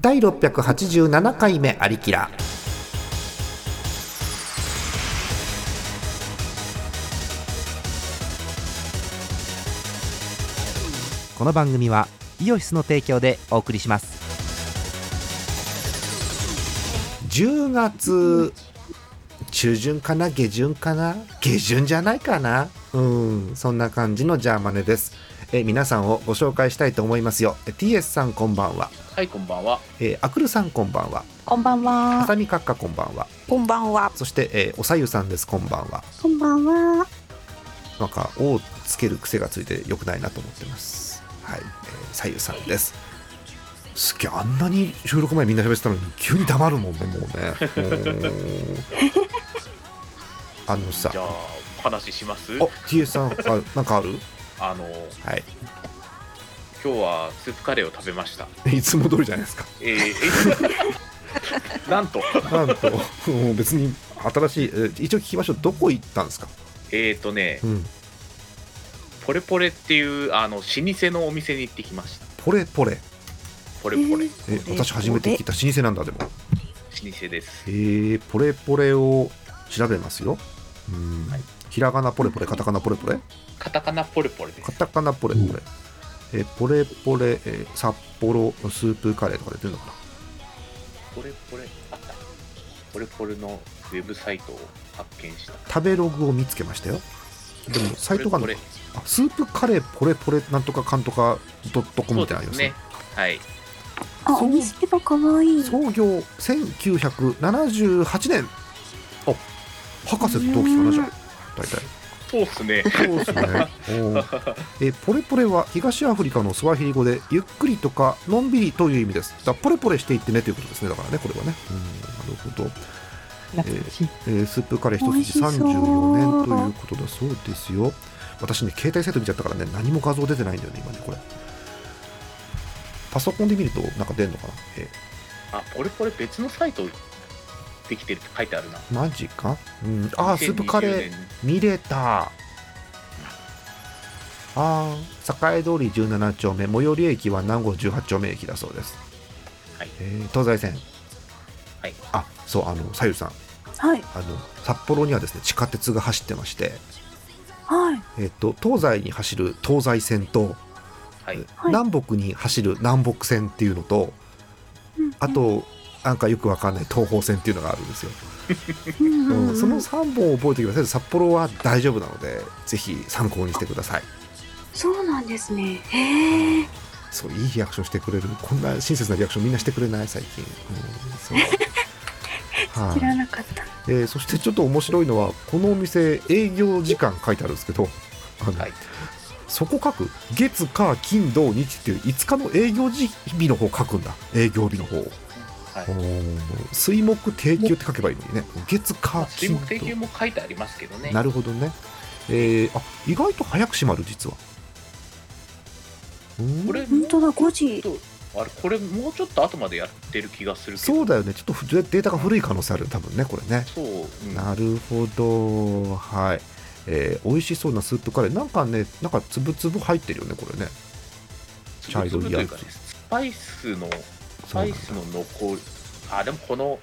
第687回目ありきらこの番組はイオシスの提供でお送りします。10月中旬かな？下旬かな？下旬じゃないかな？うんそんな感じのジャーマネです。え皆さんをご紹介したいと思いますよ。え TS さんこんばんは。はい、こんばんは。えー、アクルさんこんばんは。こんばんあは。さみかっかこんばんは。こんばんは。そして、えーおさゆさんです。こんばんは。こんばんは。なんか「お」をつける癖がついてよくないなと思ってます。はい、えー、さゆさんです。すっげえあんなに収録前みんな喋ってたのに急に黙るもんねもうね。あのさ。じゃあ、お話しします？あ TS さん。あなんかある？あの、はい。今日はスープカレーを食べました。いつも通りじゃないですか。えー、え なんと、なんともう別に新しい、えー一応聞きましょう。どこ行ったんですか？えーとねう、ん。ポレポレっていう、あの、老舗のお店に行ってきました。ポレポレ。ポレポレ。え私初めて聞いた。老舗なんだでも。老舗です。えー、ポレポレを調べますようん、はいひらがなポレポレカタカナポレポレ？カタカナポレポレですカ。タカナポレポレ、えーポレポレ、えー札幌スープカレーとか出てるのかな？ポレポレ、あった。ポレポレのウェブサイトを発見した。食べログを見つけましたよでもサイトがあポレかあスープカレーポレポレなんとかかんとかドットコムみたいなのありますそうですね。はい。あ、そうお店が可愛い。創業1978年あ博士と同期かなじゃあ大体そうっすね。そうですね。えポレポレは東アフリカのスワヒリ語でゆっくりとかのんびりという意味です。だポレポレしていってねということですね。だからね、これはね。うん、なるほど。懐かしい。えースープカレー一筋美味しそう34年ということだそうですよ。私ね、携帯サイト見ちゃったからね、何も画像出てないんだよね、今ね、これ。パソコンで見ると、なんか出るのかな？えあ、ポレポレ別のサイトできてるって書いてあるな。ーマジか？うん、あー、スープカレー。2020。年見れた。ああ栄通り17丁目最寄り駅は南郷18丁目駅だそうです、はい。えー東西線。はい。あそうあのさゆさん。はい。あの札幌にはですね地下鉄が走ってまして、はい。えっと東西に走る東西線と、はい。はい。南北に走る南北線っていうのとうん。あ、となんかよくわかんない東方線っていうのがあるんですよ。うんその3本を覚えておけば札幌は大丈夫なのでぜひ参考にしてください。そうなんですね。へえ。そういいリアクションしてくれる。こんな親切なリアクションみんなしてくれない？最近、うんそう。はい。知らなかった。えーそしてちょっと面白いのはこのお店営業時間書いてあるんですけどあの、はい。そこ書く。月火金土日っていう5日の営業時日の方書くんだ。営業日の方はい。水木定休って書けばいいのにね。月火水金木定休土も書いてありますけどね。なるほどね。えーあ意外と早く閉まる実は。うん？これ、本当だ、5時。あれ、これもうちょっと後までやってる気がする。そうだよね。ちょっとふデータが古い可能性ある多分ねこれね。そう。うん。なるほど。はい。えー美味しそうなスープカレー。なんかねなんかつぶつぶ入ってるよねこれね。茶色いやつ。スパイスの、スパイスの残り、あ、でもこの、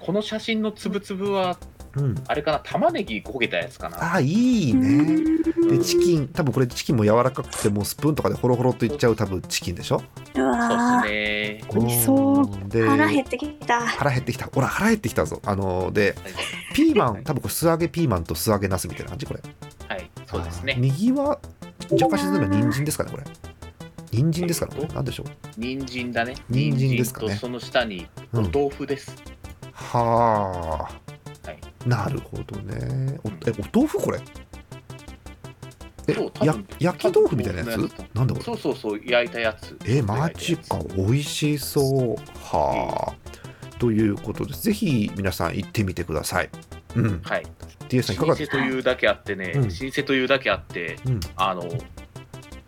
この写真のつぶつぶは、うん。あれかな、玉ねぎ焦げたやつかな。あいいね。うん。でチキン多分これチキンも柔らかくてもうスプーンとかでホロホロっといっちゃう多分チキンでしょ？うそうわですね。美味しそう。うんでー。腹減ってきた。腹減ってきた。ほら腹減ってきたぞ。あのでピーマン多分これ素揚げピーマンと素揚げナスみたいな感じこれ。はい、そうですあー。ね。右は若干沈めば人参ですかねこれ人参ですかね。これえっとなんでしょう？人参だね。人参ですかね。その下におうん。豆腐です。はあ、はい。なるほどね。おえお豆腐これ？えや焼き豆腐みたいなやつ？なんだこれ？そうそうそう、焼いたやつ。えマジか。美味しそう。はあ、ということですぜひ皆さん行ってみてください。うん。はい。DS さんいか老がですか？舗というだけあってね、うん。老舗というだけあって、うん。あの、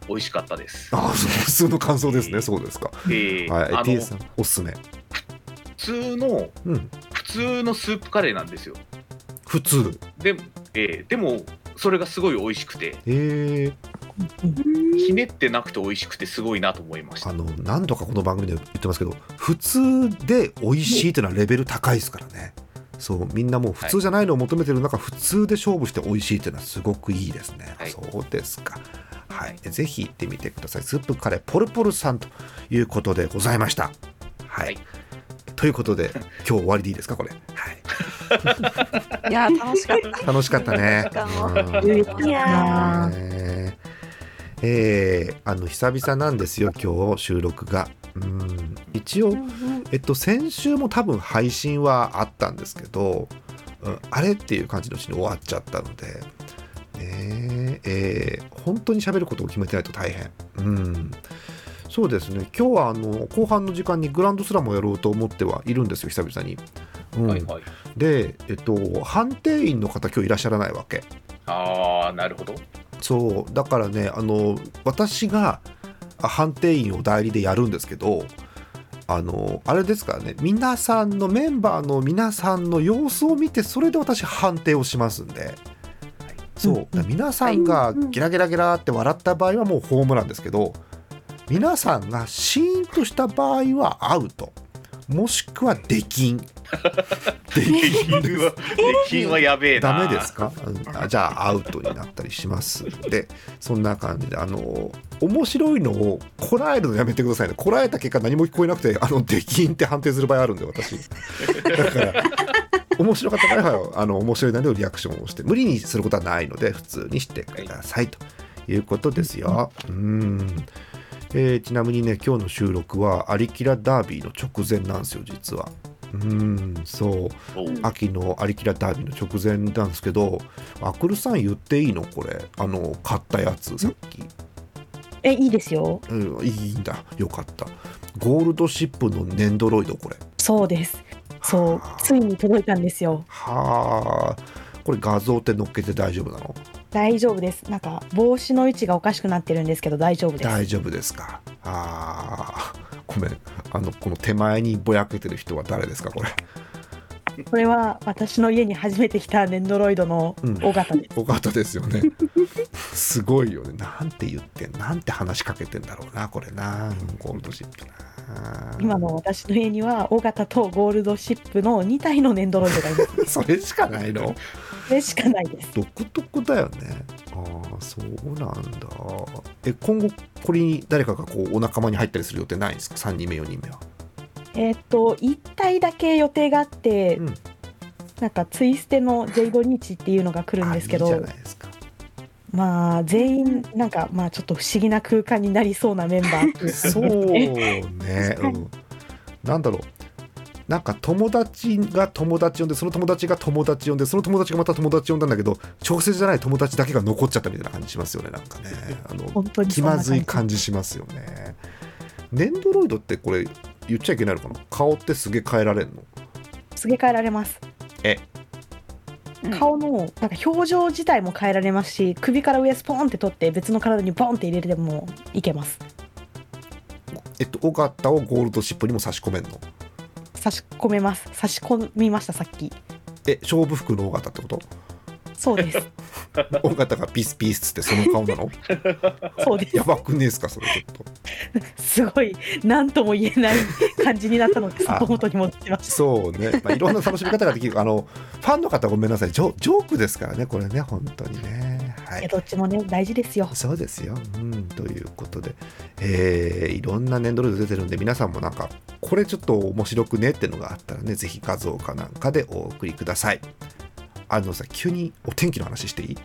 美味しかったです。あ普通の感想ですね。そうですか。えーはい。あの DS さんおすすめ。普通の、うん。普通のスープカレーなんですよ。普通。で,、えーでも、それがすごい美味しくて、え。ー、うんひねってなくて美味しくてすごいなと思いました。あの何度かこの番組で言ってますけど普通で美味しいというのはレベル高いですからね。そうみんなもう普通じゃないのを求めてる中、普通で勝負して美味しいというのはすごくいいですね、はい。そうですかはい。ぜひ行ってみてください。スープカレーポルポルさんということでございました。はい、はい。ということで 今日終わりでいいですかこれ？はい。いや楽しかった。楽しかったね。いやね。えーあの久々なんですよ今日収録が。うん。一応、えっと、先週も多分配信はあったんですけど、うんあれっていう感じのうちに終わっちゃったので、ねえー本当に喋ることを決めてないと大変。うんそうですね今日はあの後半の時間にグランドスラムをやろうと思ってはいるんですよ久々に。うんはいはいで、えっと、判定員の方今日いらっしゃらないわけ。ああなるほどそうだからねあの私があ判定員を代理でやるんですけどあのあれですからね皆さんのメンバーの皆さんの様子を見てそれで私判定をしますんで。そう。皆さんがゲラゲラゲラって笑った場合はもうホームランですけど皆さんがシーンとした場合はアウト。もしくは出禁。出禁です。は金はやべえな。ダメですか、うん。あじゃあアウトになったりします。んでそんな感じであの面白いのをこらえるのやめてくださいね。こらえた結果何も聞こえなくてあの出禁って判定する場合あるんで私。だから面白かった場合はあの面白いなりのリアクションをして無理にすることはないので普通にしてくださいということですよ。うん。えーちなみにね今日の収録はアリキラダービーの直前なんですよ実は。うんそう。秋のアリキラダービーの直前なんですけどアクルさん言っていいのこれ？あの買ったやつさっき、え、いいですよ。うん、いいんだ。よかった。ゴールドシップのネンドロイドこれ。そうです。そうは、あついに届いたんですよ。はあこれ画像って載っけて大丈夫なの？大丈夫です。なんか帽子の位置がおかしくなってるんですけど大丈夫です。大丈夫ですか？あーごめんあのこの手前にぼやけてる人は誰ですかこれ？これは私の家に初めて来たネンドロイドのうん。大型です。尾形ですよね。すごいよね。なんて言ってなんて話しかけてんだろうなこれな。ゴールドシップな。今の私の家には大型とゴールドシップの2体のネンドロイドがいます。それしかないの？それしかないです。独特だよね。ああそうなんだ。え今後これに誰かがこうお仲間に入ったりする予定ないんですか？3人目4人目はえーっと1体だけ予定があって、うん。なんかツイステのジェイド・リーチっていうのが来るんですけどあいいじゃないですか。まあ全員なんかまあちょっと不思議な空間になりそうなメンバーそうね、うん、なんだろう。なんか友達が友達呼んでその友達が友達呼んでその友達がまた友達呼んだんだけど直接じゃない友達だけが残っちゃったみたいな感じしますよねなんかね。あの気まずい感じしますよね。ネンドロイドってこれ言っちゃいけないのかな？顔ってすげえ変えられるの？すげ替えられます。え？顔のなんか表情自体も変えられますし首から上スポーンって取って別の体にボンって入れてもいけます。えっと尾形をゴールドシップにも差し込めんの？差し込めます。差し込みましたさっき。え勝負服の尾形ってこと？そうです。尾形がピースピースってその顔なの？そうです。やばくねえっすかそれちょっと。すごい。何とも言えない感じになったのであ外元に戻しましたそうね、まあ、いろんな楽しみ方ができる。あのファンの方ごめんなさい。ジョジョークですからねこれね本当にね。はい。どっちもね大事ですよ。そうですよ、うん、ということで、えーいろんなネンドロイド出てるんで皆さんもなんかこれちょっと面白くねってのがあったらねぜひ画像かなんかでお送りくださいあのさ急にお天気の話していい？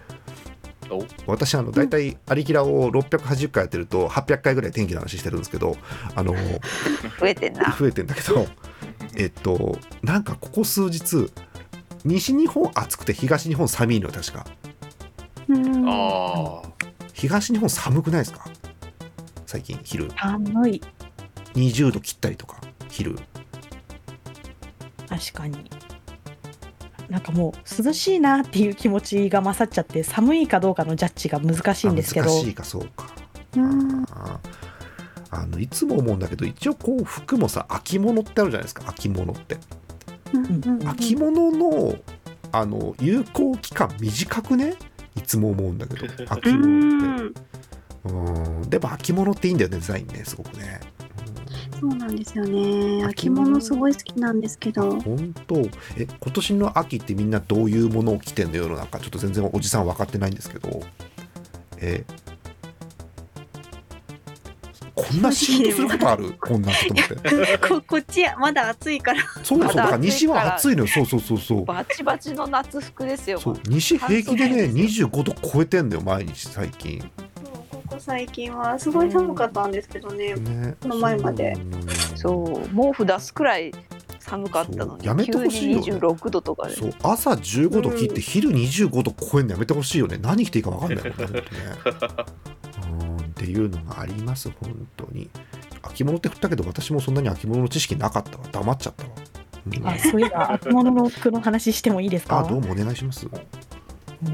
お？私あの大体アリキラを680回やってると800回ぐらい天気の話してるんですけどあの 増えてんな。増えてんだけどえっとなんかここ数日西日本暑くて東日本寒いのよ確か。うん。あ東日本寒くないですか？最近昼。寒い。20度切ったりとか昼。確かになんかもう涼しいなっていう気持ちが勝っちゃって寒いかどうかのジャッジが難しいんですけど。あ難しいかそうか。うんああのいつも思うんだけど一応こう服もさ秋物ってあるじゃないですか秋物って。うん秋物のあの有効期間短くね？いつも思うんだけど 秋う物って。ん。うん。でも秋物っていいんだよねデザインねすごくねそうなんですよね。秋物。すごい好きなんですけど。本当。え今年の秋ってみんなどういうものを着てんの世の中ちょっと全然おじさん分かってないんですけど。えこんなシーンとすることある？こんなこと思って。ここっちやまだ暑いから。そうそうだから。西は暑いのよ。そうそうそうそう。バチバチの夏服ですよ。そう西平気でね半袖25度超えてんだよ毎日最近最近はすごい寒かったんですけどね。ね。この前まで。そう。毛布出すくらい寒かったのに。やめてほしいよね。急に26度とかで。そう。朝15度切って昼25度超えるのやめてほしいよね。何着ていいか分かんないもんねね。うん。っていうのがあります本当に。秋物って振ったけど私もそんなに秋物の知識なかったわ。黙っちゃったわ、うん。あそういえば秋物の服の話してもいいですか？あどうもお願いします。も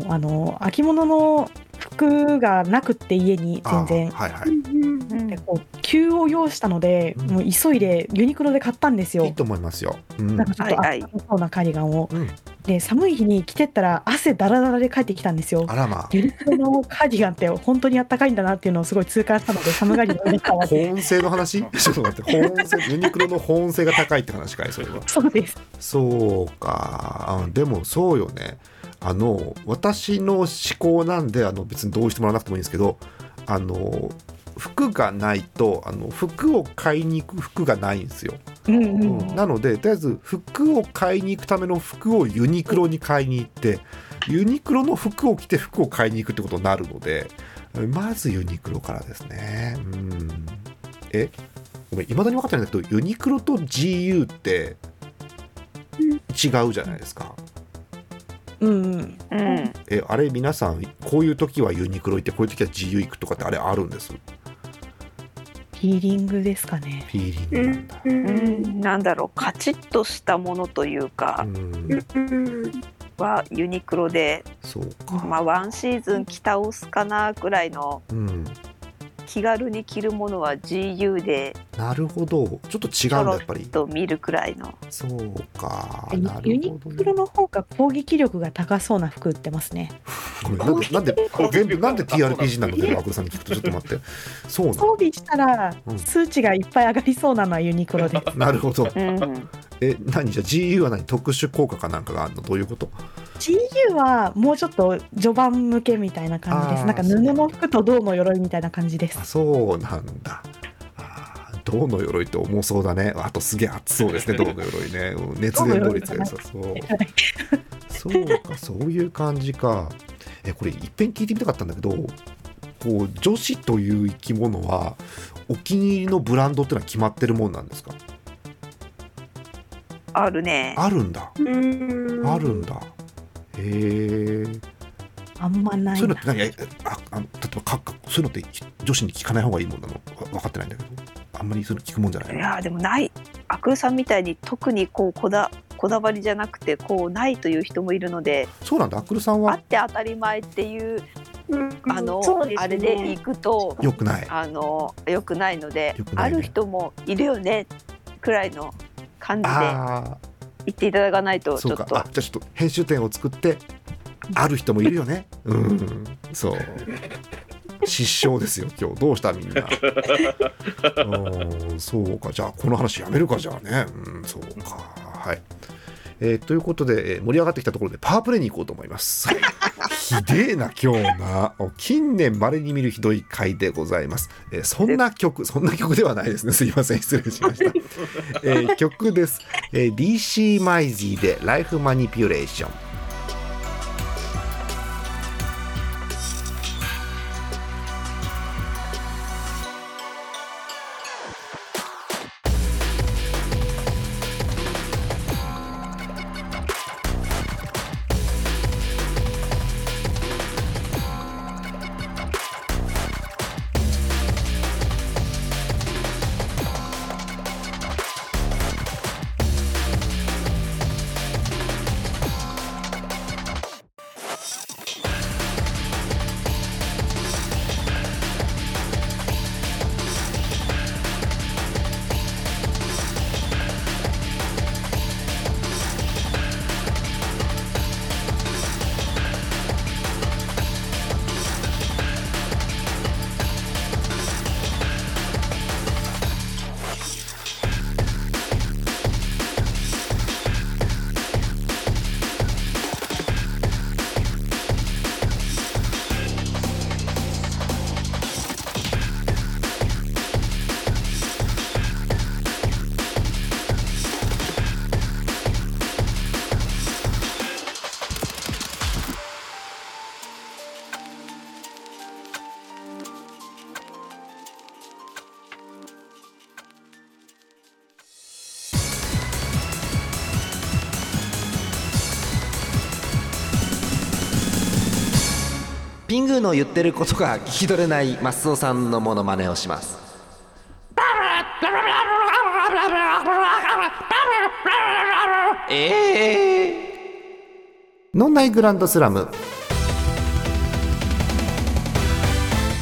うあの秋物の服がなくって家に全然。あはいはい。うんでこう急を要したので、うん。もう急いでユニクロで買ったんですよ。いいと思いますよ、うん。なんかちょっとはいはい。暖かそうなカーディガンを、うん。で寒い日に着てったら汗だらだらで帰ってきたんですよ。あらまあ。ユニクロのカーディガンって本当にあったかいんだなっていうのをすごい痛感したので寒がりの上から保温性の話？ちょっと待って保温性ユニクロの保温性が高いって話かいそれは。そうです。そうか。あでもそうよねあの私の思考なんであの別に同意してもらわなくてもいいんですけどあの服がないとあの服を買いに行く服がないんですよ、うんうん。うん。なのでとりあえず服を買いに行くための服をユニクロに買いに行ってユニクロの服を着て服を買いに行くってことになるのでまずユニクロからですね。うん。えごめんいまだに分かってないんだけどユニクロと GU って違うじゃないですか。うんうんうん。えあれ皆さんこういう時はユニクロ行ってこういう時は GU 行くとかってあれあるんです？ヒーリングですかね。フィーリングなんだ。ううん。んなんだろう。カチッとしたものというかうん。うんはユニクロでそうか。まあワンシーズン着倒すかなくらいのうん。気軽に着るものは GU でなるほど。ちょっと違うんだやっぱり。と見るくらいの。そうか。ユなるユニほど、クロね、の方が攻撃力が高そうな服売ってますね。ごめん。なんでなんで全部なんで TRPG なの？でアクルさんに聞くとちょっと待って。そうな装備したらうん。数値がいっぱい上がりそうなのはユニクロです。の なるほど。うん。え何？じゃあ GU は何？特殊効果かなんかがあるの？どういうこと？GU はもうちょっと序盤向けみたいな感じです。なんか布の服と銅の鎧みたいな感じです。あそうなんだ銅の鎧って重そうだね。あとすげえ熱そうですね。銅の鎧ね。うん熱伝導率が良さそう。そうかそういう感じか。えこれいっぺん聞いてみたかったんだけどこう女子という生き物はお気に入りのブランドってのは決まってるもんなんですか？あるね。あるんだ。うん。あるんだ。へえ。あんまないな。そういうのって何えああの例えばかかそういうのって女子に聞かない方がいいもんなの？わ分かってないんだけどあんまりそういうの聞くもんじゃないいのやーでもない。アクルさんみたいに特にこうこだこだわりじゃなくてこうないという人もいるのでそうなんだ。アックルさんあはって当たり前っていううんあの、ね。あれで行くとよくない。あの良くないのでね。ある人もいるよねくらいの感じであ言っていただかないあそうか。とちょっと。あじゃあちょっと編集点を作ってある人もいるよね。うん。そう失笑ですよ今日。どうしたみんな。そうか。じゃあこの話やめるかじゃあね。うんそうか。はい。えーということで、えー盛り上がってきたところでパワープレイに行こうと思います。ひでえな今日な。近年まれに見るひどい回でございます、えーそんな曲そんな曲ではないですね。すいません。失礼しました、えー曲です、えー DC マイジーでライフマニピュレーションピングーの言ってることが聞き取れないマスオさんのモノマネをしますええ脳内グランドスラム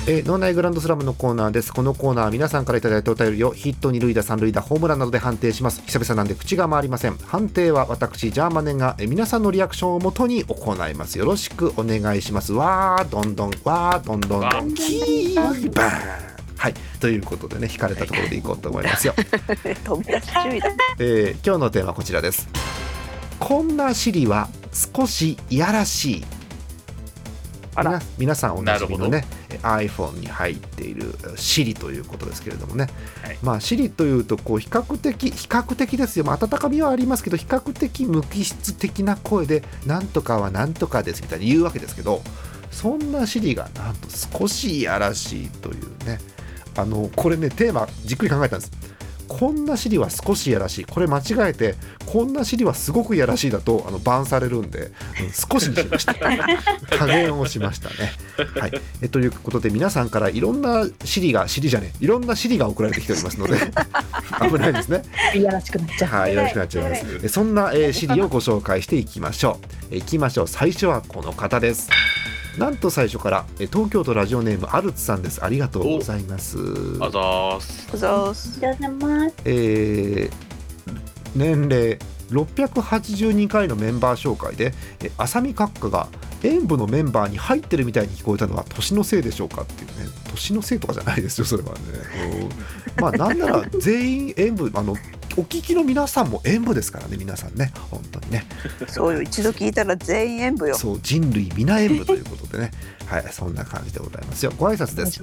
えー脳内グランドスラムのコーナーです。このコーナーは皆さんからいただいたお便りをヒット二塁打三塁打ホームランなどで判定します。久々なんで口が回りません。判定は私ジャーマネが、えー皆さんのリアクションをもとに行います。よろしくお願いします。わーどんどんわーどんどんどんキーバーン。はい。ということでね引かれたところでいこうと思いますよ。飛び出し注意だ。えー今日のテーマはこちらです。こんなシリは少しいやらしいあら。皆皆さんおなじみのなねえ iPhone に入っている Siri ということですけれどもね、はい。まあ Siri というとこう比較的比較的ですよ、まあ、温かみはありますけど比較的無機質的な声でなんとかはなんとかですみたいに言うわけですけどそんな Siri がなんと少しいやらしいというね。あのこれねテーマじっくり考えたんですこんなシリは少しいやらしい。これ間違えてこんなシリはすごくいやらしいだとあのバンされるんで、うん少しにしました。加減をしましたね、はい、えということで皆さんからいろんなシリがシリじゃねいろんなシリが送られてきておりますので 危ないですね。いやらしくなっちゃう。はいよろしくなっちゃいます。えそんな、えーシリをご紹介していきましょう。えいきましょう。最初はこの方ですなんと最初からえ東京都ラジオネームアルツさんですありがとうございますあざーす。ござーす。ありがとうございます。えー年齢682回のメンバー紹介でえ浅見閣下が演舞のメンバーに入ってるみたいに聞こえたのは年のせいでしょうかっていうね年のせいとかじゃないですよそれはね、うんまあなんなら全員演舞あのお聞きの皆さんも演舞ですからね皆さんね。本当にね。そうよ。一度聞いたら全員演舞よ。そう人類皆演舞ということでね。はいそんな感じでございますよ。ご挨拶です。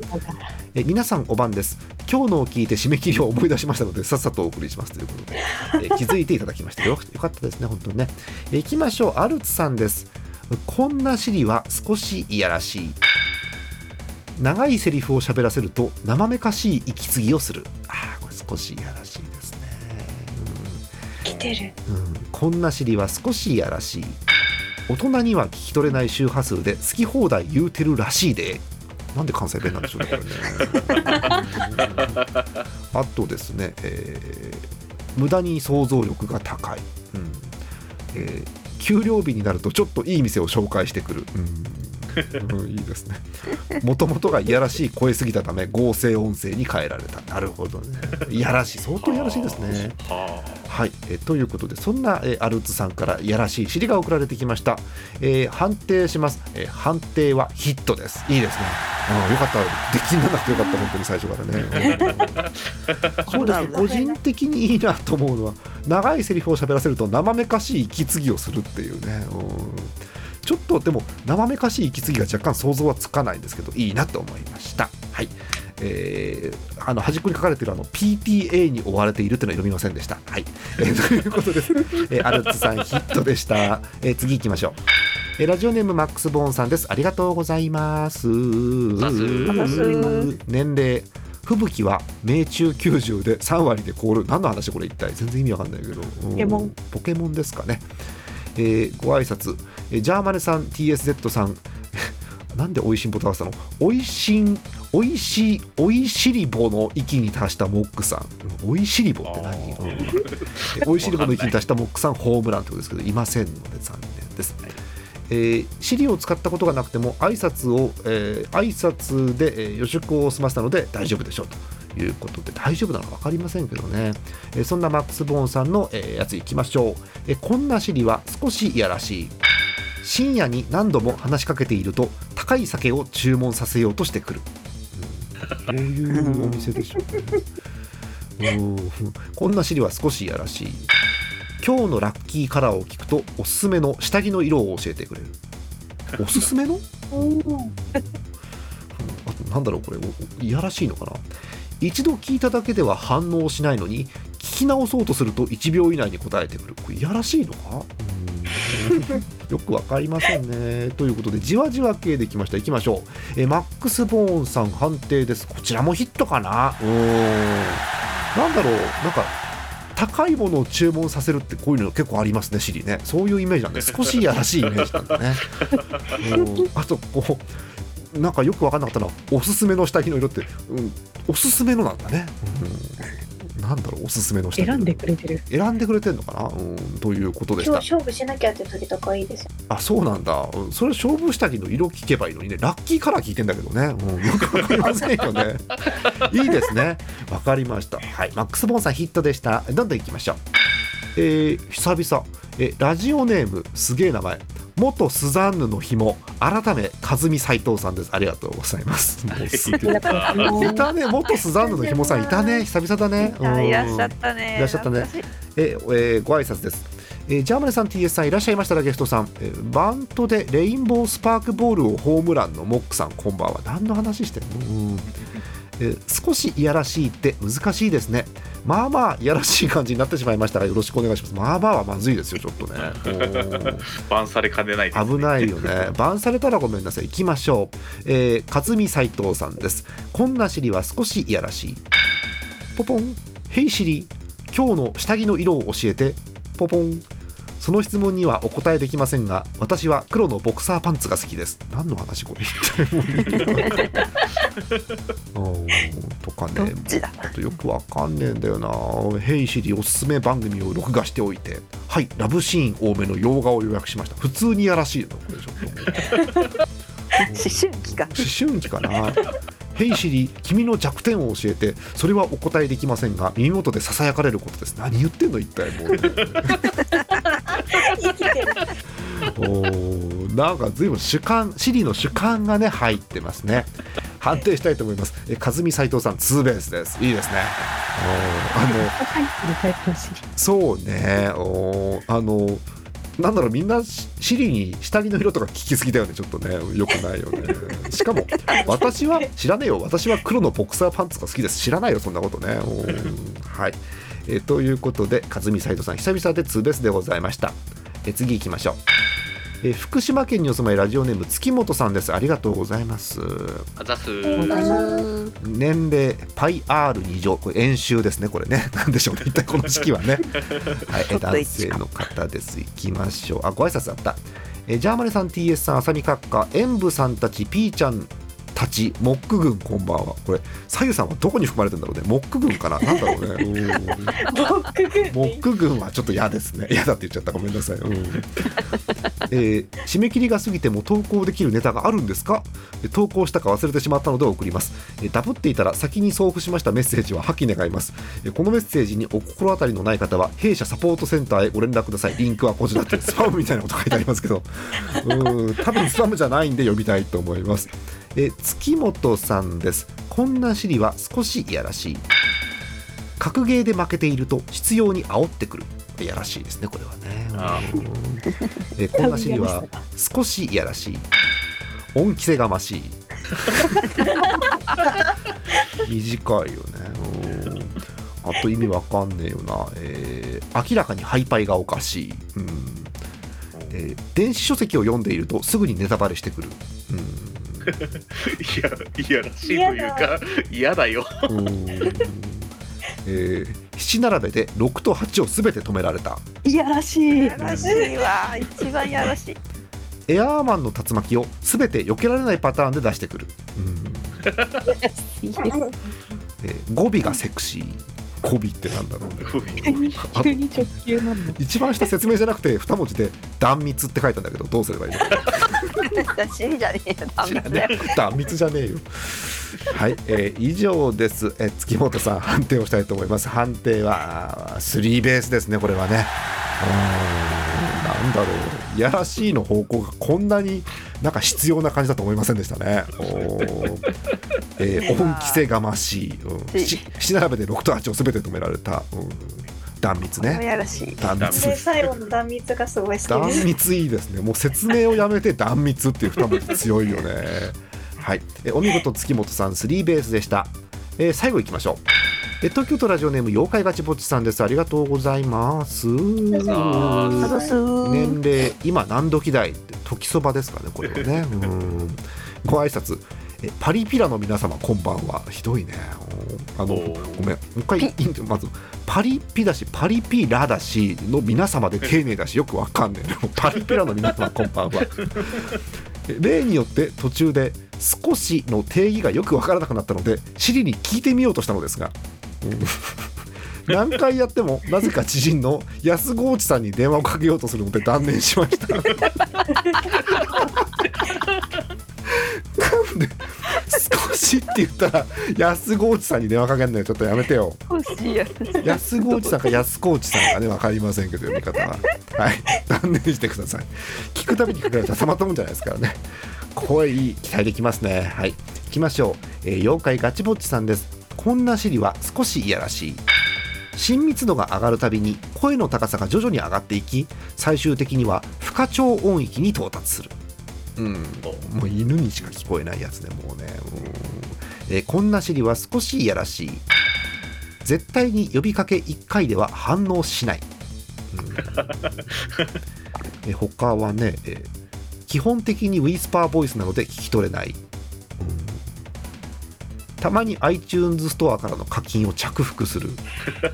え皆さんお晩です。今日のを聞いて締め切りを思い出しましたのでさっさとお送りしますということで、え 気づいていただきましてよよかったですね本当にね。え行きましょう。アルツさんです。こんなシリは少しいやらしい。長いセリフを喋らせると生めかしい息継ぎをする。あーこれ少しいやらしいですてる。うん、こんなシリは少しいやらしい。大人には聞き取れない周波数で好き放題言うてるらしいで。なんで関西弁なんでしょうねこれね。あとですね、えー無駄に想像力が高い、うん。えー給料日になるとちょっといい店を紹介してくる、うん。うんいいですね。もともとがいやらしい声すぎたため合成音声に変えられた。なるほどね。いやらしい。相当いやらしいですね。ははい、えーということでそんな、えーアルツさんからいやらしい尻が送られてきました、えー判定します、えー判定はヒットです。いいですね。あよかった。出禁にならなくてよかった。本当に最初からね。そうですね個人的にいいなと思うのは長いセリフを喋らせると生めかしい息継ぎをするっていうね。うんちょっとでも生めかしい息継ぎが若干想像はつかないんですけどいいなと思いましたはいえーあの端っこに書かれているあの PTA に追われているというのは読みませんでした。はい、えー ということです、えーアルツさんヒットでした。えー次行きましょう。えーラジオネームマックスボーンさんです。ありがとうございます。年齢吹雪は命中90で3割で凍る何の話これ一体全然意味わかんないけどポケモンですかね、えーご挨拶。えージャーマネさん TSZ さん。なんでおいしんぼと合わせたの？おいしんおいしいおいしりぼの域に達したモックさん。うんおいしりぼって何？うおいしりぼの域に達したモックさんホームランということですけどいませんので残念です、えー、シリを使ったことがなくても挨拶を、えー挨拶で、えー予祝を済ませたので大丈夫でしょうということで大丈夫なのか分かりませんけどね、えーそんなマックス・ボーンさんの、えーやついきましょう、えーこんなシリは少しいやらしい。深夜に何度も話しかけていると高い酒を注文させようとしてくる、うん、どういうお店でしょうね。うん。こんなシリは少しいやらしい。今日のラッキーカラーを聞くとおすすめの下着の色を教えてくれる。おすすめの？あとなんだろうこれ。おいやらしいのかな？一度聞いただけでは反応しないのに聞き直そうとすると1秒以内に答えてくる。これいやらしいのか？うん。よくわかりませんね。ということでじわじわ系できました。いきましょう。えマックス・ボーンさん判定です。こちらもヒットかな？うー。んなんだろう。なんか高いものを注文させるってこういうの結構ありますねシリね。そういうイメージなんで少しいやらしいイメージなんだね。うんあとこうなんかよく分かんなかったのはおすすめの下着の色って、うん、おすすめのなんだね、うん、なんだろうおすすめの下着の選んでくれてる。選んでくれてんのかな、うん、ということでした。今日勝負しなきゃって時とかいいですよ。あそうなんだ、うんそれ勝負下着の色聞けばいいのにね。ラッキーカラー聞いてんだけどね、うん、よくわかりませんよね。いいですね。わかりました。はい。マックスボーンさんヒットでした。どんどんいきましょう。えー、久々。えラジオネームすげえ名前元スザンヌの紐改め和美斉藤さんです。ありがとうございます。い。たね。元スザンヌの紐さんいたね。久々だね。いらっしゃったね。いらっしゃったね。えーえーご挨拶です、えージャーマネさん TS さんいらっしゃいましたらゲストさん、えーバントでレインボースパークボールをホームランのモックさん。こんばんは。何の話してんの、うんえー少しいやらしいって難しいですねまあまあいやらしい感じになってしまいましたがよろしくお願いしますまあまあはまずいですよちょっとねうん バンされかねないね、危ないよね。バンされたらごめんなさい。行きましょう。えー、勝見斉藤さんです。こんな尻は少しいやらしい。ポポン。ヘイシリ。今日の下着の色を教えて。ポポン。その質問にはお答えできませんが、私は黒のボクサーパンツが好きです。何の話これとかね。ちだあとよくわかんねえんだよな。ヘイシリおすすめ番組を録画しておいて、はい、ラブシーン多めの洋画を予約しました。普通にやらしいの、これちょっと。思春期か思春期かな。ヘイシリ、君の弱点を教えて、それはお答えできませんが、耳元でささやかれることです。何言ってんの、一体もう。生きてる。おーなんか随分主観、シリの主観がね、入ってますね。判定したいと思います。え、和美斉藤さん、ツーベースです。いいですね。おーあの。そうね、おーあの、なんだろう、みんなシリに下着の色とか聞きすぎだよね、ちょっとね、よくないよね。しかも、私は知らねえよ、私は黒のボクサーパンツが好きです、知らないよ、そんなことね。はい、えということで、和美斎藤さん、久々でツーベースでございました。え次行きましょう。えー福島県にお住まいラジオネーム月本さんです。ありがとうございます。あざす。年齢パイ R2 乗。これ演習ですねこれね。なんでしょうね。一体この時期はね。はいえー男性の方です。いきましょう。あご挨拶あった。えージャーマネさん TS さん浅見閣下演武さんたち P ちゃんたち。モック軍こんばんは。これ左右さんはどこに含まれてんだろうね。モック軍かな？なんだろうね。うんモック軍はちょっと嫌ですね。嫌だって言っちゃった。ごめんなさい、うん。えー締め切りが過ぎても投稿できるネタがあるんですか？えー投稿したか忘れてしまったので送ります、えーダブっていたら先に送付しましたメッセージは破棄願います、えーこのメッセージにお心当たりのない方は弊社サポートセンターへご連絡ください。リンクはこちらってスパムみたいなこと書いてありますけど。うん多分スパムじゃないんで読みたいと思いますえー月本さんです。こんな尻は少しいやらしい。格ゲーで負けていると執拗に煽ってくる。いやらしいですねこれはね。えー。こんな尻は 少しいやらしい。恩着せがましい。短いよね。うん。あと意味わかんねえよな、えー明らかにハイパイがおかしい、うん。えー電子書籍を読んでいるとすぐにネタバレしてくる、うんいやいやらしいというか嫌だ。よ。えー七並べで6と8をすべて止められた。いやらしい。やらしいわ。一番やらしい。エアーマンの竜巻をすべて避けられないパターンで出してくる、うん。えー語尾がセクシー語尾ってなんだろうね。急に直球なんだ。一番下説明じゃなくて二文字で「断密」って書いたんだけどどうすればいいの 私じゃねえよ断密じゃねえよ。はい、えー以上です、えー月本さん判定をしたいと思います。判定はスリーベースですねこれはね。うーんなんだろう。いやらしいの方向がこんなになんか必要な感じだと思いませんでしたね。おー。えー恩着せがましい、うん、し七並べで6と8を全て止められた、うん、断密ね。やらしい。断密で最後の断密がすごい好き断。密いいですね。もう説明をやめて断密っていう二文字強いよね。はい。えお見事月本さんスリーベースでした、えー最後いきましょう。え東京都ラジオネーム妖怪ガチぼっちさんです。ありがとうございます。年齢今何時代時そばですかねこれはね。うん。ご挨拶。えパリピラの皆様こんばんは。ひどいね。うん。あのごめん。もう一回まずパリピだしパリピラだしの皆様で丁寧だしよくわかんねえ。なパリピラの皆様こんばんは。え例によって途中で少しの定義がよくわからなくなったのでシリに聞いてみようとしたのですが、う ん何回やってもなぜか知人の安河内さんに電話をかけようとするので断念しましたなんで少しって言ったら安河内さんに電話かけるのよ。ちょっとやめてよ。安河内さんか安河内さんかね分かりませんけど読み方は。はい。断念してください。聞くたびにかけられたらたまったもんじゃないですからね。声いい期待できますね。はい。行きましょう、えー妖怪ガチぼっちさんです。こんなシリは少しいやらしい。親密度が上がるたびに声の高さが徐々に上がっていき最終的には不可調音域に到達するうん。もう犬にしか聞こえないやつねもうね。うん、えーこんなシリは少しいやらしい。絶対に呼びかけ1回では反応しない、うん。え他はね、えー基本的にウィスパーボイスなので聞き取れない、うん。たまに iTunes ストアからの課金を着服する、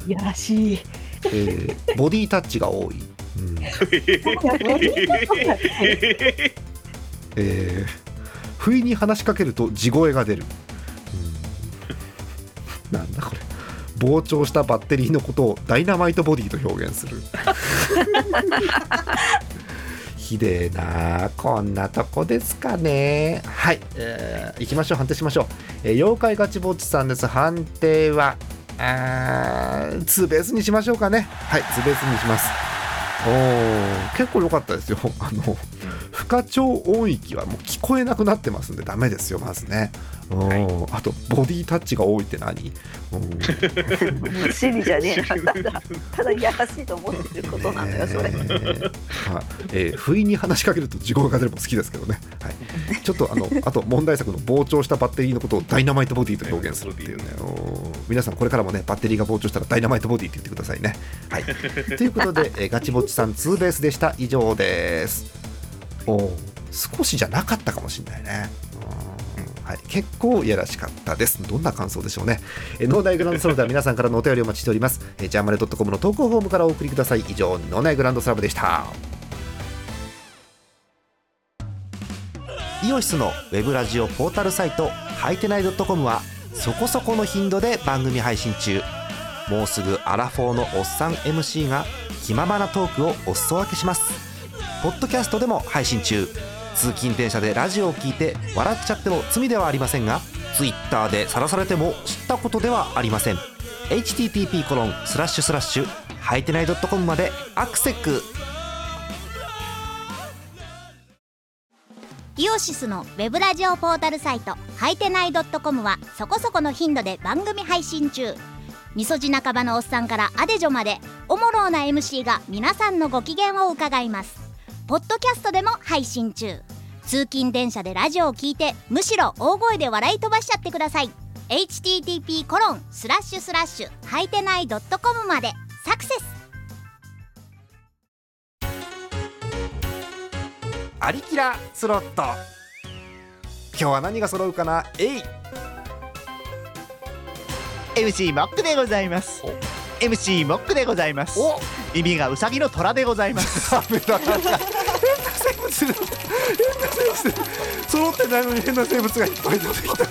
いやらしい。えー ボディタッチが多い、うん えー不意に話しかけると地声が出る、うん。なんだこれ。膨張したバッテリーのことをダイナマイトボディと表現する。ひでえなこんなとこですかね。はい、えー、行きましょう。判定しましょう、えー妖怪ガチぼっちさんです。判定はあーツーベースにしましょうかね。はいツーベースにします。おー結構良かったですよ。あの不可調音域はもう聞こえなくなってますんでダメですよまずね。うん。あとボディタッチが多いって何？うん。シリじゃねえ。なただただいやらしいと思ってることなのよそれ。ねえはい。えー不意に話しかけると地声が出るも好きですけどね、はい、ちょっとあの あと問題作の膨張したバッテリーのことをダイナマイトボディと表現するっていうね。皆さんこれからもねバッテリーが膨張したらダイナマイトボディって言ってくださいね。はい。ということで、えーガチぼっちさんツーベースでした。以上です少しじゃなかったかもしれないねはい、結構いやらしかったです。どんな感想でしょうね。えー、農大グランドスラムでは皆さんからのお便りをお待ちしております。えジャーマネドットコムの投稿フォームからお送りください。以上、農大グランドスラムでした。イオシスのウェブラジオポータルサイトはいてない .com はそこそこの頻度で番組配信中もうすぐアラフォーのおっさん MC が気ままなトークをお裾分けしますポッドキャストでも配信中。通勤電車でラジオを聞いて笑っちゃっても罪ではありませんが Twitter で晒されても知ったことではありません。http コロンスラッシュスラッシュはいてない .com までアクセックイオシスのウェブラジオポータルサイトはいてない .com はそこそこの頻度で番組配信中。みそじ半ばのおっさんからアデジョまでおもろうな MC が皆さんのご機嫌を伺います。ポッドキャストでも配信中。通勤電車でラジオを聞いてむしろ大声で笑い飛ばしちゃってください。http コロンスラッシュスラッシュはいてない .com まで。サクセス。アリキラスロット今日は何が揃うかな？えい MC モックでございます。お MC モックでございます。お。耳がウサギの虎でございます。変な生物変な生物揃ってないのに変な生物がいっぱい出てきた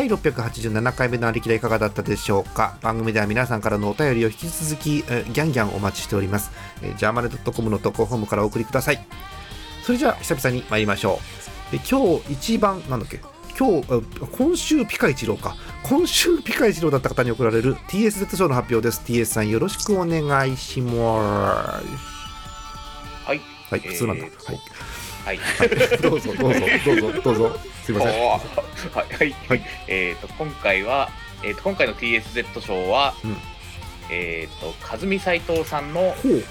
第687回目のありきらいかがだったでしょうか？番組では皆さんからのお便りを引き続き、えーギャンギャンお待ちしております、えー、ジャーマネドットコムの投稿フォームからお送りください。それじゃあ久々に参りましょう。で今日一番なんだっけ？今日あ今週ピカイチローか。今週ピカイチローだった方に贈られる TSZ 賞の発表です。TS さんよろしくお願いします。はい。はい普通なんだ、えーとはいはい。どうぞどうぞどうぞどうぞ。すいません。おー。はい、はい、はい。えっ、と、今回は、えっ、と、今回の TSZ 賞は、うん。えっ、と、和美斎藤さんの、ほう。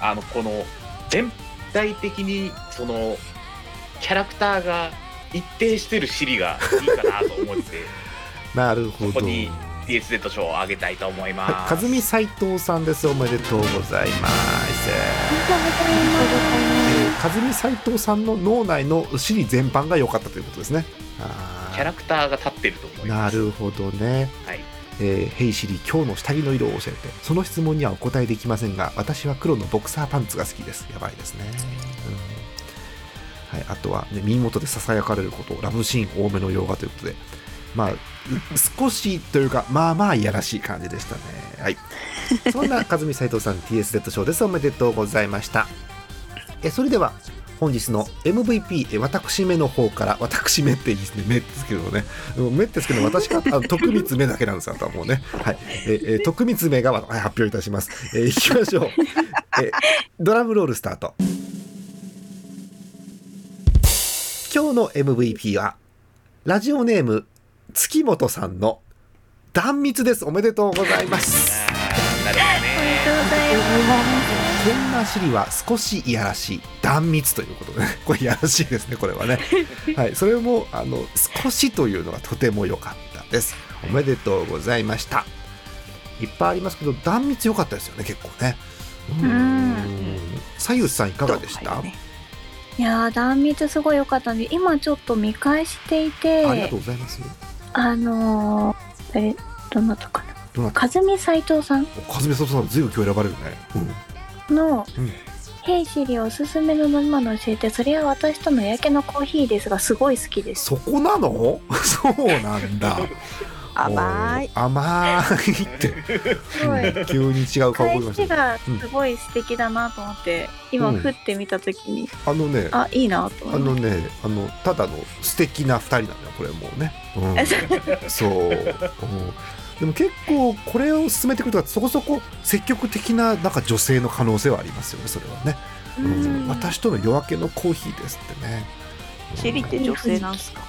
あの、この、全体的に、その、キャラクターが一定してるシリがいいかなと思って なるほど。ここに DSZ 賞をあげたいと思いはい、ます。かずみ斉藤さんです。おめでとうございます。えー、かずみ斉藤さんの脳内のシリ全般が良かったということですね。キャラクターが立ってると思います。なるほどね。はい。えー、ヘイシリ今日の下着の色を教えて。その質問にはお答えできませんが私は黒のボクサーパンツが好きです。やばいですね、うん。はい、あとは、ね、耳元でささやかれることラブシーン多めの洋画ということで。まあう 少しというかまあまあいやらしい感じでしたね。はい。そんな和美斉藤さん TSZ 賞です。おめでとうございましたえそれでは本日の MVP え私目の方から私目っていいですね目ですけどね。うん目ですけど私かあの 徳光目だけなんですよあとはもうね。はい。ええ徳光目がはい発表いたします。えーいきましょう。えドラムロールスタート。今日の MVP はラジオネーム月本さんの断蜜です。おめでとうございます。あーなるほどね。こんなシリは少しいやらしい断蜜ということでね。これいやらしいですねこれはね。はいそれもあの少しというのがとても良かったです。おめでとうございました。いっぱいありますけど断蜜良かったですよね結構ね。うん。左右さんいかがでした、はいね。いやー断蜜すごい良かったんで今ちょっと見返していてありがとうございます。あのー、誰どなたかな？どなた？和美斎藤さん。おかずめそさんずいぶん今日選ばれるね、うんのうん「ヘイシリおすすめの飲み物教えてそれは私とのやけのコーヒーです」がすごい好きです。そこなの？そうなんだ。甘い。甘いって。すごい。急に違う顔返しがすごい素敵だなと思って、今うん。振ってみた時にあのねあいいなとあ思いましのね、あのただの素敵な2人なんだよ、これもうね。うん、そう、うんでも結構、これを進めてくると、そこそこ積極的ななんか女性の可能性はありますよね、それはね。たうんうん私との夜明けのコーヒーですってね。シリって女性なんすか？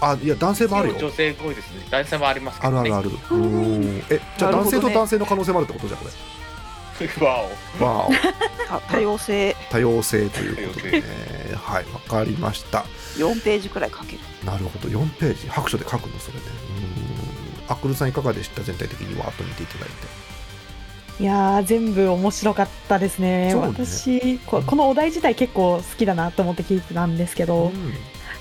あ、いや、男性もあるよ。女性多いですね。男性もありますね。あるあるある。うんえ、じゃあ男性と男性の可能性もあるってことじゃん、こ わお。れ。わお、た多様性多様性ということでね。はい、わかりました。4ページくらい書けるなるほど、4ページ、白書で書くの、それで。うん。アクルさんいかがでした？全体的にわーっと見ていただいて。いやー全部面白かったですね。ね。私ここのお題自体結構好きだなと思って聞いてたんですけど、うん。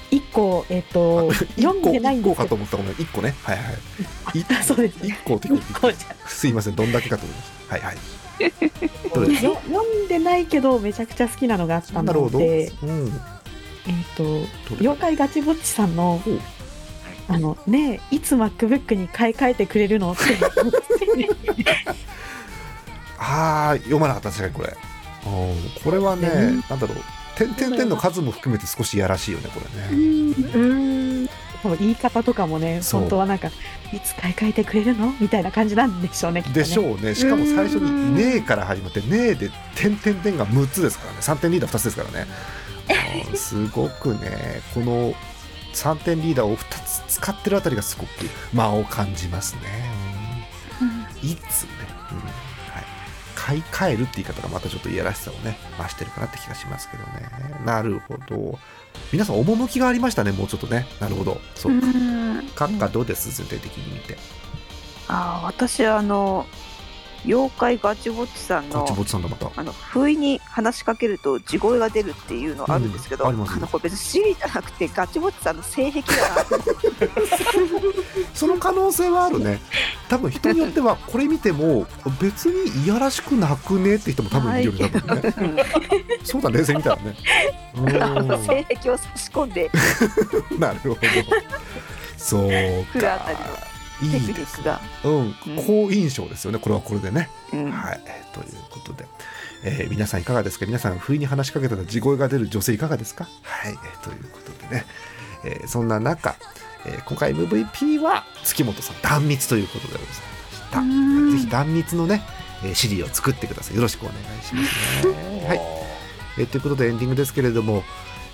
一個えっ、と読んでないん1個かですけどと思ったごめん。1個ね。はいはい そうです。1個ってすいません。どんだけかと思いました。はいはい。読んでないけどめちゃくちゃ好きなのがあったのでうん、えっ、とどれ妖怪ガチぼっちさんのあのねえいつ MacBook に買い替えてくれるのって。あー読まなかった確かにこれ。うんこれはね、うんなんだろう。点々点の数も含めて少しいやらしいよねこれうねん。この言い方とかもね本当はなんかいつ買い替えてくれるのみたいな感じなんでしょうねね。でしょうね。しかも最初うん。に「ねえ」から始まって「ねえ」で点々点が6つですからね。3点リーダー2つですからね。うんすごくねこの3点リーダーを2つ使ってるあたりがすごく間を感じますね、うん。いつね、うん。はい、買い替えるって言い方がまたちょっといやらしさをね増してるかなって気がしますけどね。なるほど。皆さん趣がありましたねもうちょっとね。なるほど。そうか。うん。閣下どうです？全体的に見て。ああ私あの妖怪ガチぼっちさんのこっちぼっちさんだまた。あの不意に話しかけると地声が出るっていうのあるんですけど、うんあります。のこれ別にシリじゃなくてガチぼっちさんの性癖だなってその可能性はあるね。多分人によってはこれ見ても別にいやらしくなくねって人も多分いるよね多分ね。そうだ冷静に見たらね。性癖を差し込んで。ん なるほど。そうか。のテクいいですニックが、うん。うん。好印象ですよね。これはこれでね。うん。はい。ということで。えー皆さんいかがですか？皆さん不意に話しかけたら地声が出る女性いかがですか？はい、えーということでね、えーそんな中、えー今回 MVP は月本さん断蜜ということでございました。うん。ぜひ断蜜のね、えーシリを作ってください。よろしくお願いします。ねはい、えーということでエンディングですけれども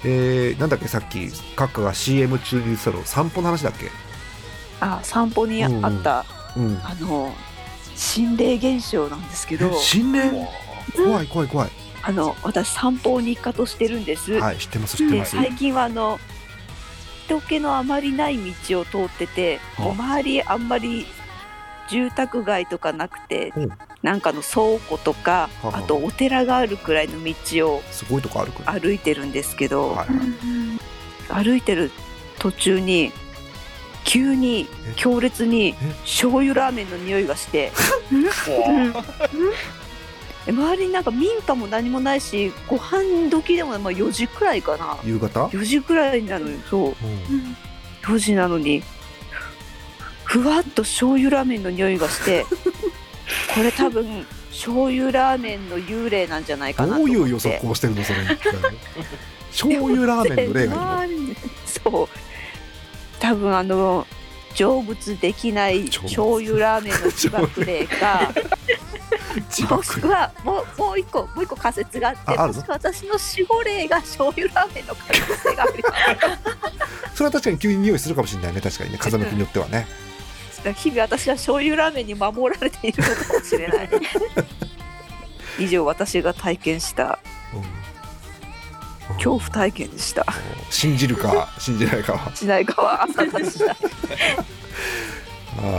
えーなんだっけ？さっき閣下が CM 中に言ってたの散歩の話だっけ？あ散歩にあった、うんあの心霊現象なんですけど。心霊？怖い怖い怖い。あの私散歩を日課としてるんです。はい知ってます知ってでます。最近はあの人気のあまりない道を通ってて、はあ。周りあんまり住宅街とかなくて、う。んなんかの倉庫とか、はあ。あとお寺があるくらいの道をすごいとこ歩くね歩いてるんですけど、はい。歩いてる途中に急にえ？強烈にえ？醤油ラーメンの匂いがして。え周りになんか民家も何もないしご飯時でもまあ、4時くらいかな。夕方？4時くらいなのにそう。うん。4時なのに。ふわっと醤油ラーメンの匂いがして。これ多分醤油ラーメンの幽霊なんじゃないかなとど思って。ういう予測をしてるのそれ。醤油ラーメンの例がいるそう多分あの成仏できない醤油ラーメンの自爆霊か 自も爆しくはもうもう一個もう一個仮説があって私の守護霊が醤油ラーメンの可能性がある。それは確かに急に匂いするかもしれないね。確かにね。風向きによってはね。日々私は醤油ラーメンに守られているのかもしれない。以上私が体験した。うん恐怖体験でした。信じるか信じないかは。しない川朝でしたあ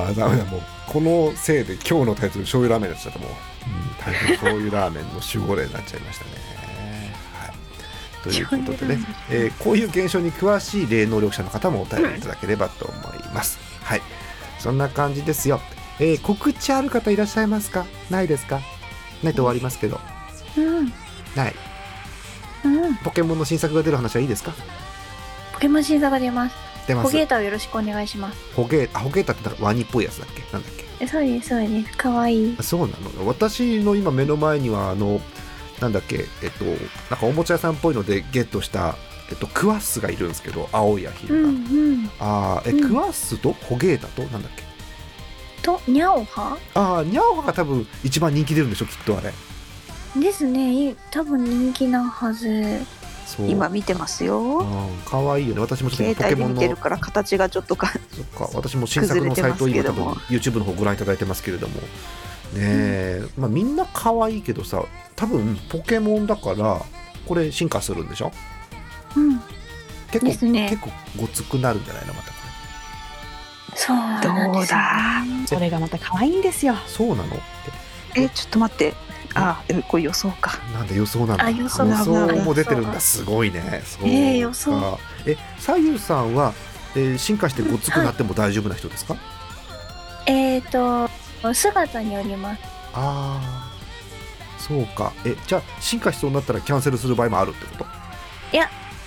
あダメだ。もうこのせいで今日のタイトル醤油ラーメンになっちゃった。もう、うん、タイトル醤油ラーメンの守護霊になっちゃいましたね。はい。ということでね、えーこういう現象に詳しい霊能力者の方もお便りいただければと思います。はい。そんな感じですよ、えー告知ある方いらっしゃいますか？ないですか？ないと終わりますけど。うん。ないうん。ポケモンの新作が出る話はいいですか？ポケモン審査が出ます。出ます。ホゲータをよろしくお願いします。ホゲーあホゲータってワニっぽいやつだっけ？なんだっけ？えそうですそうです。かわいい。あそうなの？私の今目の前にはあのなんだっけ？えっとなんかおもちゃ屋さんっぽいのでゲットした、えっと、クワッスがいるんですけど青いアヒルが、うんうん。あーえ、うん。クワッスとホゲータとなんだっけ？とニャオハ？ああニャオハが多分一番人気出るんでしょきっとあれですね。い多分人気なはず。そう。今見てますよ。うん可愛いよね。私もちょっ携とポケモンの。帯で見てるから形がちょっとかそっか。私も新作のサイトを今多分 YouTube の方ご覧いただいてますけれども。ねえ、まあ、みんな可愛いけどさ多分ポケモンだからこれ進化するんでしょ？うん。結構ですね。結構ごつくなるんじゃないの？またこそうなんですどうだ？それがまた可愛いんですよ。れそうなの？えちょっと待ってあえこれ予想か。えなんで予想なんだ。あ予想だも出てるんだ。すごいね。そうか。えー予想。え左右さんは、えー進化してごつくなっても大丈夫な人ですか、えっ、と姿によります。ああそうか。えじゃあ進化しそうになったらキャンセルする場合もあるってこと？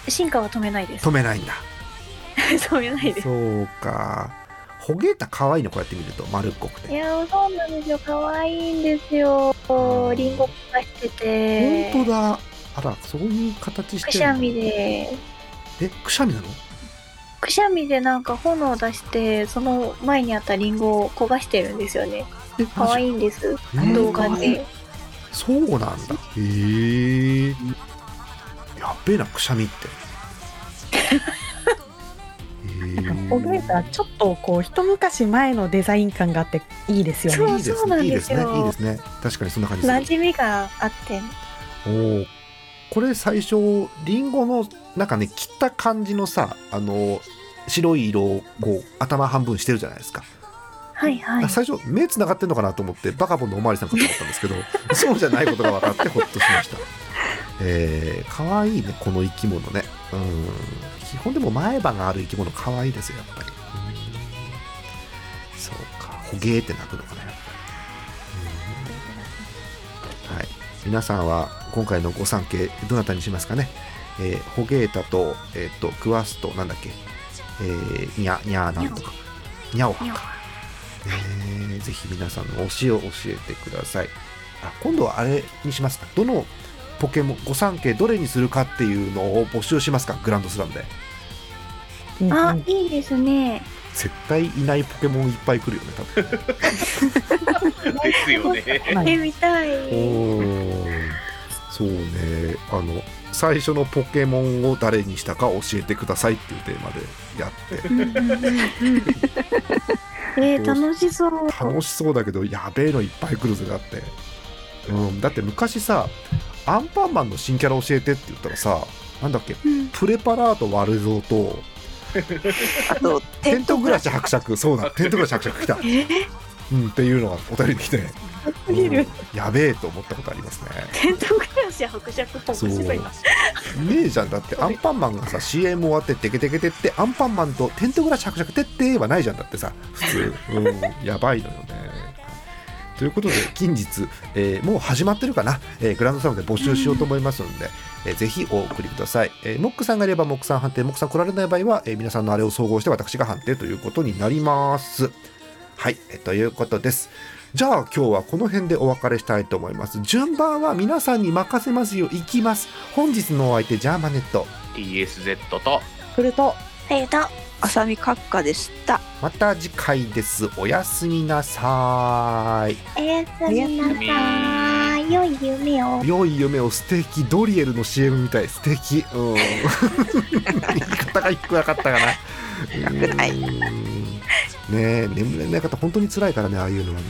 進化は止めないです。止めないんだ。止めないです。そうかほげた可愛いのこうやって見ると丸っこくいてやそうなんですよ。可愛いんですよ。うん。リンゴがしてて。本当だ。あらそういう形してるくしゃみで。えくしゃみなの？くしゃみでなんか炎を出してその前にあったリンゴを焦がしてるんですよね。え可愛いんです。えー。動画で。そうなんだ。へえやっべえなくしゃみってへえホゲータちょっとこう一昔前のデザイン感があっていいですよね。そういいですそうなんねいいですね。いいですね。確かにそんな感じ馴染みがあって。おー。これ最初リンゴのなんかね切った感じのさあの白い色をこう頭半分してるじゃないですか、はいはい。最初目つながってんのかなと思ってバカボンのおまわりさんかと思ったんですけど そうじゃないことが分かってほっとしました。えー、かわいいねこの生き物ね。うん基本でも前歯がある生き物かわいいですよやっぱり。うん。そうか。ほげーって鳴くのかなやっぱり。うん。はい。皆さんは今回の御三家どなたにしますかね？えー、ホゲータと、えっ、と、クワスと、なんだっけ、えー、ニャ、ニャーなんとか、ニャオハ。か。えー、ぜひ皆さんの推しを教えてください。あ、今度はあれにしますか？どのポケモン、御三家どれにするかっていうのを募集しますか、グランドスラムで。うんあうん。いいですね。絶対いないポケモンいっぱい来るよね、多分。ですよね。え見たい。おー。そうね、あの、最初のポケモンを誰にしたか教えてくださいっていうテーマでやって。えー、楽しそう。楽しそうだけどやべえのいっぱい来るぜだって、うん、だって昔さアンパンマンの新キャラ教えてって言ったらさなんだっけ？うん。プレパラート悪蔵とあとテントグラシ伯爵。そうだテントグラシ伯爵来た、うん、っていうのがお便りに来て、うん。やべえと思ったことありますね。テントグラシ伯爵っぽねえじゃんだってアンパンマンがさ CM 終わってテケテケテってアンパンマンとテントグラシ伯爵てってはないじゃんだってさ普通、うん、やばいのよねということで 近日、えーもう始まってるかな、えーグランドサムで募集しようと思いますので、えーぜひお送りください、えーモックさんがいればモックさん判定。モックさん来られない場合は、えー皆さんのあれを総合して私が判定ということになります。はい、えーということです。じゃあ今日はこの辺でお別れしたいと思います。順番は皆さんに任せますよ。いきます。本日のお相手ジャーマネット。TSZ とフルト。ありがとう浅見閣下でしたまた次回です。おやすみなさい。おやすみなさい。良い夢を。良い夢を。素敵ドリエルの CM みたい。素敵うん。言い方が低かったかな。低くない。うん。ねえ眠れない方本当に辛いからねああいうのはね。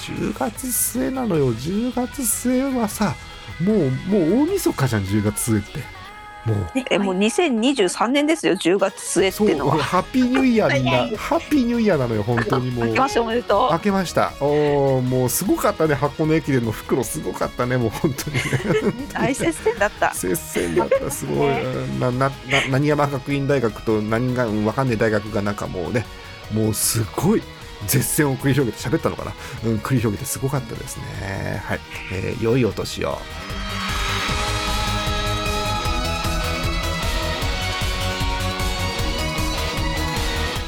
10月末なのよ。10月末はさもうもう大晦日じゃん10月末ってもう。えもう2023年ですよ10月末っそうてのはハッピーニューイヤーみんなハッピーニューイヤーなのよ本当にもう。明けましておめでとう。開けました。おーもうすごかったね箱根駅伝の袋すごかったねもう本当にね。大接戦だった。接戦だったすごい。ななな何山学院大学と何がうんわかんない大学がなんかもうねもうすごい絶戦を繰り広げて喋ったのかな、うん、繰り広げてすごかったですね。はい、えー良いお年を